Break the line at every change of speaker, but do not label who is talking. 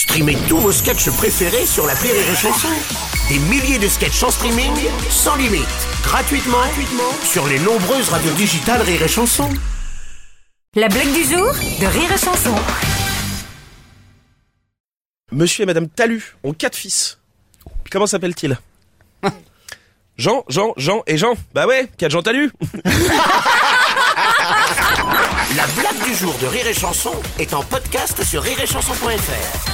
Streamez tous vos sketchs préférés sur la Rire et Chanson. Des milliers de sketchs en streaming, sans limite, gratuitement, sur les nombreuses radios digitales Rire et Chanson.
La blague du jour de Rire et Chanson.
Monsieur et Madame Talu ont quatre fils. Comment s'appelle-t-il Jean, Jean, Jean et Jean. Bah ouais, quatre Jean Talu.
La blague du jour de Rire et Chanson est en podcast sur rireetchanson.fr.